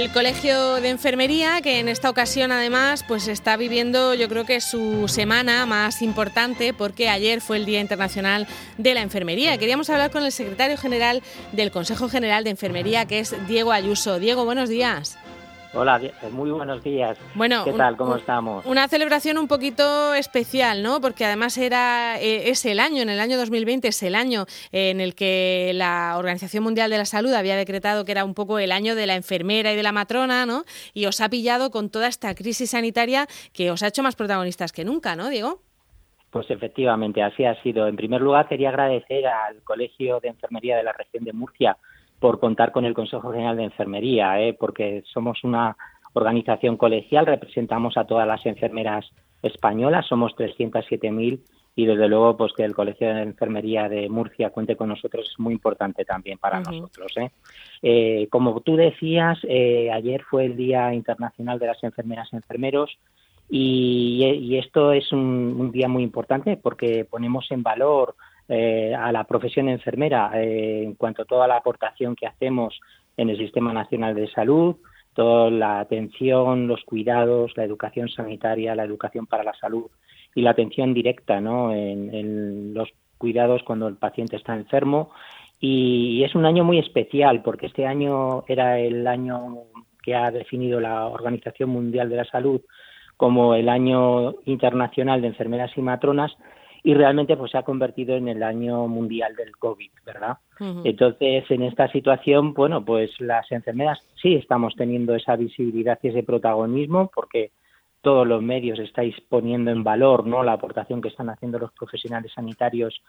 El Colegio de Enfermería, que en esta ocasión además pues está viviendo yo creo que su semana más importante porque ayer fue el Día Internacional de la Enfermería. Queríamos hablar con el secretario general del Consejo General de Enfermería, que es Diego Ayuso. Diego, buenos días. Hola, muy buenos días. Bueno, ¿qué tal? ¿Cómo estamos? Una celebración un poquito especial, ¿no? Porque además era eh, es el año, en el año 2020 es el año en el que la Organización Mundial de la Salud había decretado que era un poco el año de la enfermera y de la matrona, ¿no? Y os ha pillado con toda esta crisis sanitaria que os ha hecho más protagonistas que nunca, ¿no, Diego? Pues efectivamente, así ha sido. En primer lugar, quería agradecer al Colegio de Enfermería de la región de Murcia por contar con el Consejo General de Enfermería, ¿eh? porque somos una organización colegial, representamos a todas las enfermeras españolas, somos 307.000 y desde luego pues que el Colegio de Enfermería de Murcia cuente con nosotros es muy importante también para nosotros. ¿eh? Eh, como tú decías, eh, ayer fue el Día Internacional de las Enfermeras y Enfermeros y, y esto es un, un, día muy importante porque ponemos en valor eh, a la profesión enfermera eh, en cuanto a toda la aportación que hacemos en el Sistema Nacional de Salud, toda la atención, los cuidados, la educación sanitaria, la educación para la salud y la atención directa ¿no? en, los cuidados cuando el paciente está enfermo. Y es un año muy especial porque este año era el año que ha definido la Organización Mundial de la Salud como el año internacional de enfermeras y matronas y realmente pues se ha convertido en el año mundial del COVID, ¿verdad? Entonces, en esta situación, bueno, pues las enfermeras sí estamos teniendo esa visibilidad y ese protagonismo porque todos los medios estáis poniendo en valor, ¿no? la aportación que están haciendo los profesionales sanitarios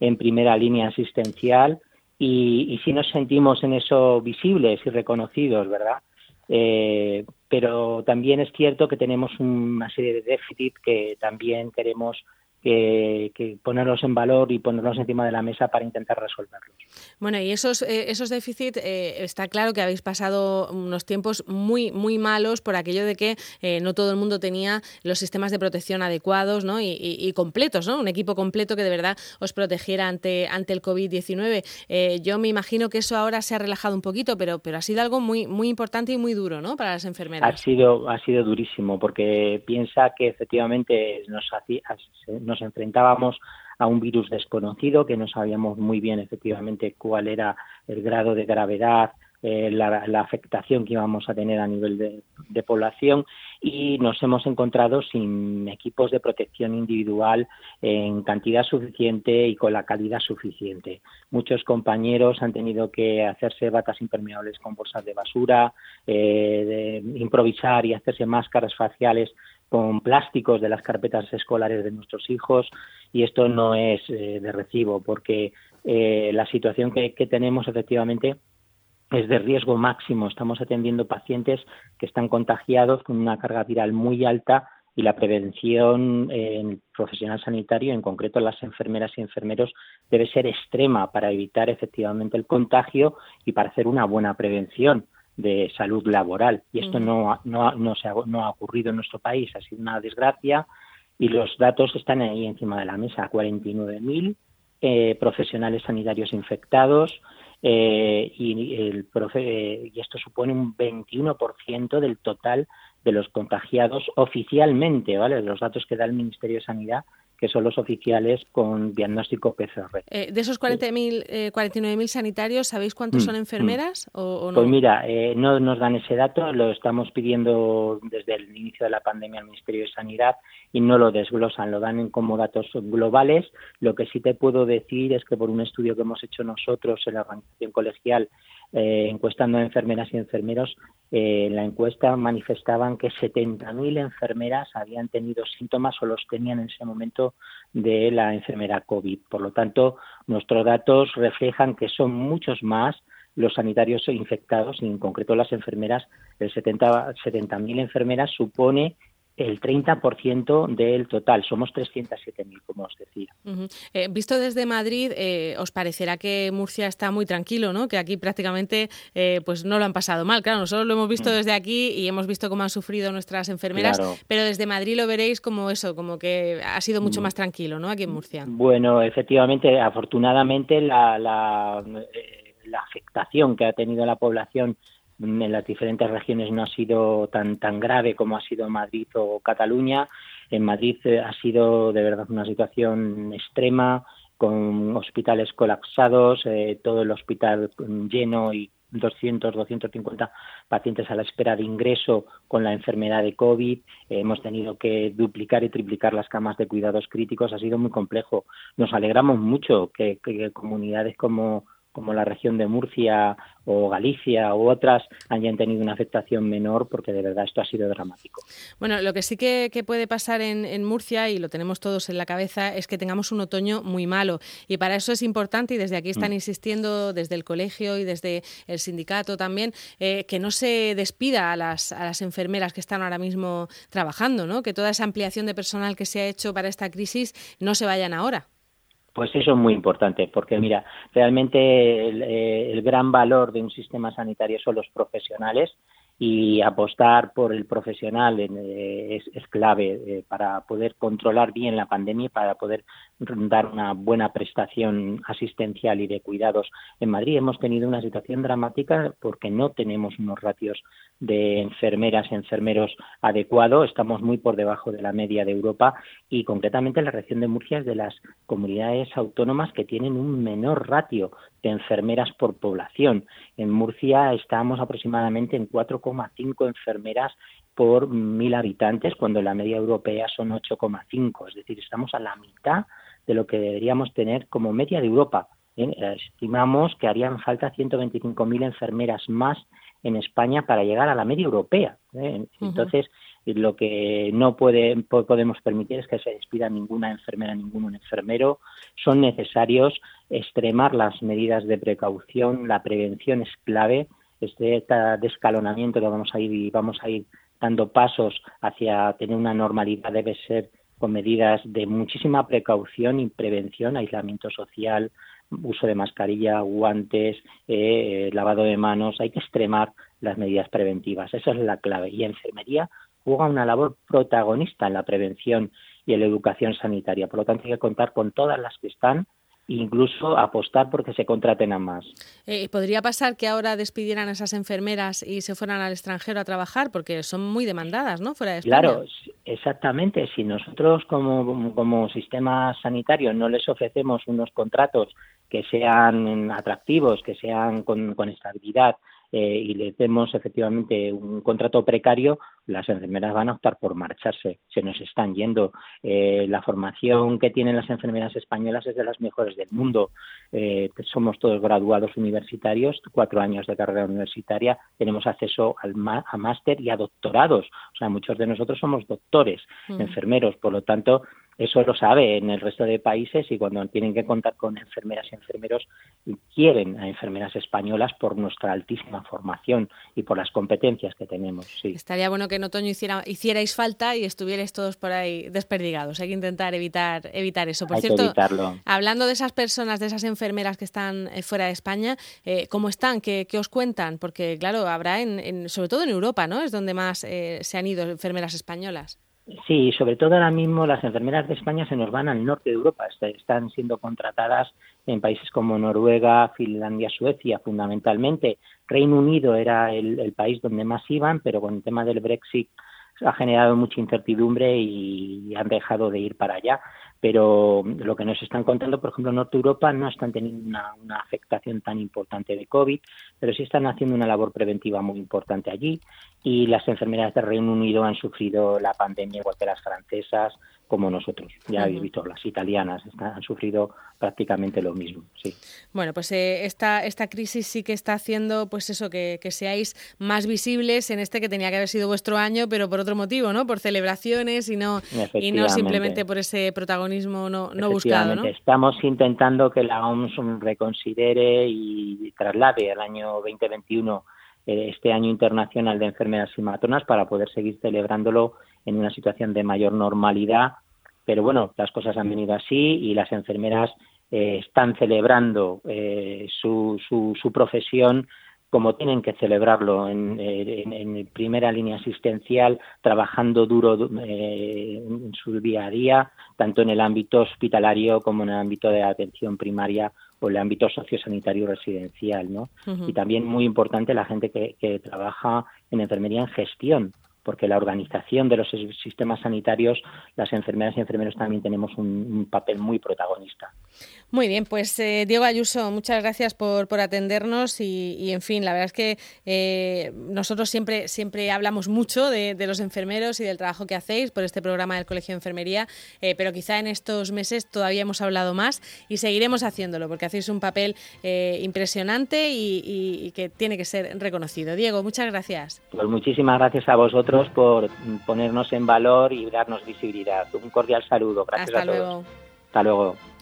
en primera línea asistencial y, y sí nos sentimos en eso visibles y reconocidos, ¿verdad? Eh, pero también es cierto que tenemos una serie de déficits que también queremos que, que, ponerlos en valor y ponerlos encima de la mesa para intentar resolverlos. Bueno, y esos, eh, esos déficits, eh, está claro que habéis pasado unos tiempos muy, muy malos por aquello de que eh, no todo el mundo tenía los sistemas de protección adecuados ¿no? y, y, y, completos, ¿no? un equipo completo que de verdad os protegiera ante, ante el COVID-19. Eh, yo me imagino que eso ahora se ha relajado un poquito, pero, pero ha sido algo muy, muy importante y muy duro ¿no? para las enfermeras. Ha sido, ha sido durísimo, porque piensa que efectivamente nos hacía nos enfrentábamos a un virus desconocido que no sabíamos muy bien efectivamente cuál era el grado de gravedad, eh, la, afectación que íbamos a tener a nivel de, población y nos hemos encontrado sin equipos de protección individual en cantidad suficiente y con la calidad suficiente. Muchos compañeros han tenido que hacerse batas impermeables con bolsas de basura, eh, improvisar y hacerse máscaras faciales con plásticos de las carpetas escolares de nuestros hijos y esto no es eh, de recibo porque eh, la situación que, que tenemos efectivamente es de riesgo máximo. Estamos atendiendo pacientes que están contagiados con una carga viral muy alta y la prevención en el profesional sanitario, en concreto las enfermeras y enfermeros, debe ser extrema para evitar efectivamente el contagio y para hacer una buena prevención de salud laboral. Y esto no, no, no, se ha, no ha ocurrido en nuestro país, ha sido una desgracia y los datos están ahí encima de la mesa. 49.000 eh, profesionales sanitarios infectados, eh, y, el profe, y esto supone un 21% del total de los contagiados oficialmente, ¿vale? Los datos que da el Ministerio de Sanidad que son los oficiales con diagnóstico PCR. Eh, de esos 40.000, eh, 49.000 sanitarios, ¿sabéis cuántos mm, son enfermeras mm. o, o, no? Pues mira, eh, no nos dan ese dato, lo estamos pidiendo desde el inicio de la pandemia al Ministerio de Sanidad y no lo desglosan, lo dan como datos globales. Lo que sí te puedo decir es que por un estudio que hemos hecho nosotros en la organización colegial eh, encuestando a enfermeras y enfermeros, eh, en la encuesta manifestaban que 70.000 enfermeras habían tenido síntomas o los tenían en ese momento de la enfermera COVID. Por lo tanto, nuestros datos reflejan que son muchos más los sanitarios infectados y en concreto las enfermeras, el 70.000 70 enfermeras supone el 30% del total. Somos 307.000, como os decía. Uh -huh. eh, visto desde Madrid, eh, os parecerá que Murcia está muy tranquilo, ¿no? Que aquí prácticamente eh, pues no lo han pasado mal. Claro, nosotros lo hemos visto -huh. desde aquí y hemos visto cómo han sufrido nuestras enfermeras, claro. pero desde Madrid lo veréis como eso, como que ha sido mucho más tranquilo, ¿no? Aquí en Murcia. Bueno, efectivamente, afortunadamente la, la, eh, la afectación que ha tenido la población en las diferentes regiones no ha sido tan tan grave como ha sido Madrid o Cataluña. En Madrid eh, ha sido de verdad una situación extrema con hospitales colapsados, eh, todo el hospital lleno y 200, 250 pacientes a la espera de ingreso con la enfermedad de COVID. hemos tenido que duplicar y triplicar las camas de cuidados críticos. Ha sido muy complejo. Nos alegramos mucho que comunidades como como la región de Murcia o Galicia u otras hayan tenido una afectación menor porque de verdad esto ha sido dramático. Bueno, lo que sí que, puede pasar en, Murcia y lo tenemos todos en la cabeza es que tengamos un otoño muy malo y para eso es importante y desde aquí están mm. insistiendo desde el colegio y desde el sindicato también eh, que no se despida a las, a las enfermeras que están ahora mismo trabajando, ¿no? que toda esa ampliación de personal que se ha hecho para esta crisis no se vayan ahora. Pues eso es muy importante, porque mira, realmente el, eh, el, gran valor de un sistema sanitario son los profesionales y apostar por el profesional eh, es, clave eh, para poder controlar bien la pandemia y para poder dar una buena prestación asistencial y de cuidados. En Madrid hemos tenido una situación dramática porque no tenemos unos ratios de enfermeras y enfermeros adecuados, estamos muy por debajo de la media de Europa y concretamente la región de Murcia es de las comunidades autónomas que tienen un menor ratio de enfermeras por población. En Murcia estamos aproximadamente en 4,5 enfermeras por mil habitantes, cuando la media europea son 8,5. Es decir, estamos a la mitad de lo que deberíamos tener como media de Europa. ¿eh? Estimamos que harían falta 125.000 enfermeras más en España para llegar a la media europea. ¿eh? Entonces, lo que no puede, podemos permitir es que se despida ninguna enfermera, ningún enfermero. Son necesarios extremar las medidas de precaución. La prevención es clave. Este descalonamiento que vamos a ir y vamos a ir dando pasos hacia tener una normalidad debe ser con medidas de muchísima precaución y prevención, aislamiento social, uso de mascarilla, guantes, eh, lavado de manos. Hay que extremar las medidas preventivas. Esa es la clave. Y enfermería juega una labor protagonista en la prevención y en la educación sanitaria. Por lo tanto, hay que contar con todas las que están incluso apostar porque se contraten a más. Eh, ¿Podría pasar que ahora despidieran a esas enfermeras y se fueran al extranjero a trabajar? Porque son muy demandadas, ¿no? Fuera de España. Claro, exactamente. Si nosotros como, como sistema sanitario no les ofrecemos unos contratos que sean atractivos, que sean con, con estabilidad, eh, y le demos efectivamente un contrato precario, las enfermeras van a optar por marcharse, se nos están yendo. Eh, la formación que tienen las enfermeras españolas es de las mejores del mundo. Eh, somos todos graduados universitarios, cuatro años de carrera universitaria, tenemos acceso al a máster y a doctorados. O sea, muchos de nosotros somos doctores, mm. enfermeros, por lo tanto, eso lo sabe en el resto de países y cuando tienen que contar con enfermeras y enfermeros quieren a enfermeras españolas por nuestra altísima formación y por las competencias que tenemos. Sí. Estaría bueno que en otoño hiciera, hicierais falta y estuvierais todos por ahí desperdigados. Hay que intentar evitar, evitar eso. Por cierto, hablando de esas personas, de esas enfermeras que están eh, fuera de España, eh, ¿cómo están? ¿Qué, os cuentan? Porque claro, habrá en, sobre todo en Europa, ¿no? Es donde más eh, se han ido enfermeras españolas. Sí, sobre todo ahora mismo las enfermeras de España se nos van al norte de Europa, están siendo contratadas en países como Noruega, Finlandia, Suecia, fundamentalmente. Reino Unido era el, país donde más iban, pero con el tema del Brexit ha generado mucha incertidumbre y han dejado de ir para allá pero lo que nos están contando, por ejemplo, en Norte Europa no están teniendo una, una, afectación tan importante de COVID, pero sí están haciendo una labor preventiva muy importante allí y las enfermeras del Reino Unido han sufrido la pandemia igual que las francesas, como nosotros. Ya habéis visto, las italianas han sufrido prácticamente lo mismo. Sí. Bueno, pues eh, esta, esta crisis sí que está haciendo pues eso, que, seáis más visibles en este que tenía que haber sido vuestro año, pero por otro motivo, ¿no? Por celebraciones y no, y no simplemente por ese protagonismo no, no. ¿no? Estamos intentando que la OMS reconsidere y traslade al año 2021 eh, este año internacional de enfermedades y matronas para poder seguir celebrándolo en una situación de mayor normalidad. Pero bueno, las cosas han venido así y las enfermeras eh, están celebrando eh, su, su, profesión como tienen que celebrarlo en, en, primera línea asistencial, trabajando duro en su día a día, tanto en el ámbito hospitalario como en el ámbito de atención primaria o el ámbito sociosanitario residencial, ¿no? Y también muy importante la gente que, que trabaja en enfermería en gestión, porque la organización de los sistemas sanitarios, las enfermeras y enfermeros también tenemos un, papel muy protagonista. Muy bien, pues eh, Diego Ayuso, muchas gracias por, atendernos y, en fin, la verdad es que eh, nosotros siempre, siempre hablamos mucho de, los enfermeros y del trabajo que hacéis por este programa del Colegio de Enfermería, eh, pero quizá en estos meses todavía hemos hablado más y seguiremos haciéndolo porque hacéis un papel impresionante y, y que tiene que ser reconocido. Diego, muchas gracias. Pues muchísimas gracias a vosotros por ponernos en valor y darnos visibilidad. Un cordial saludo. Gracias Hasta a todos. Luego. Hasta luego.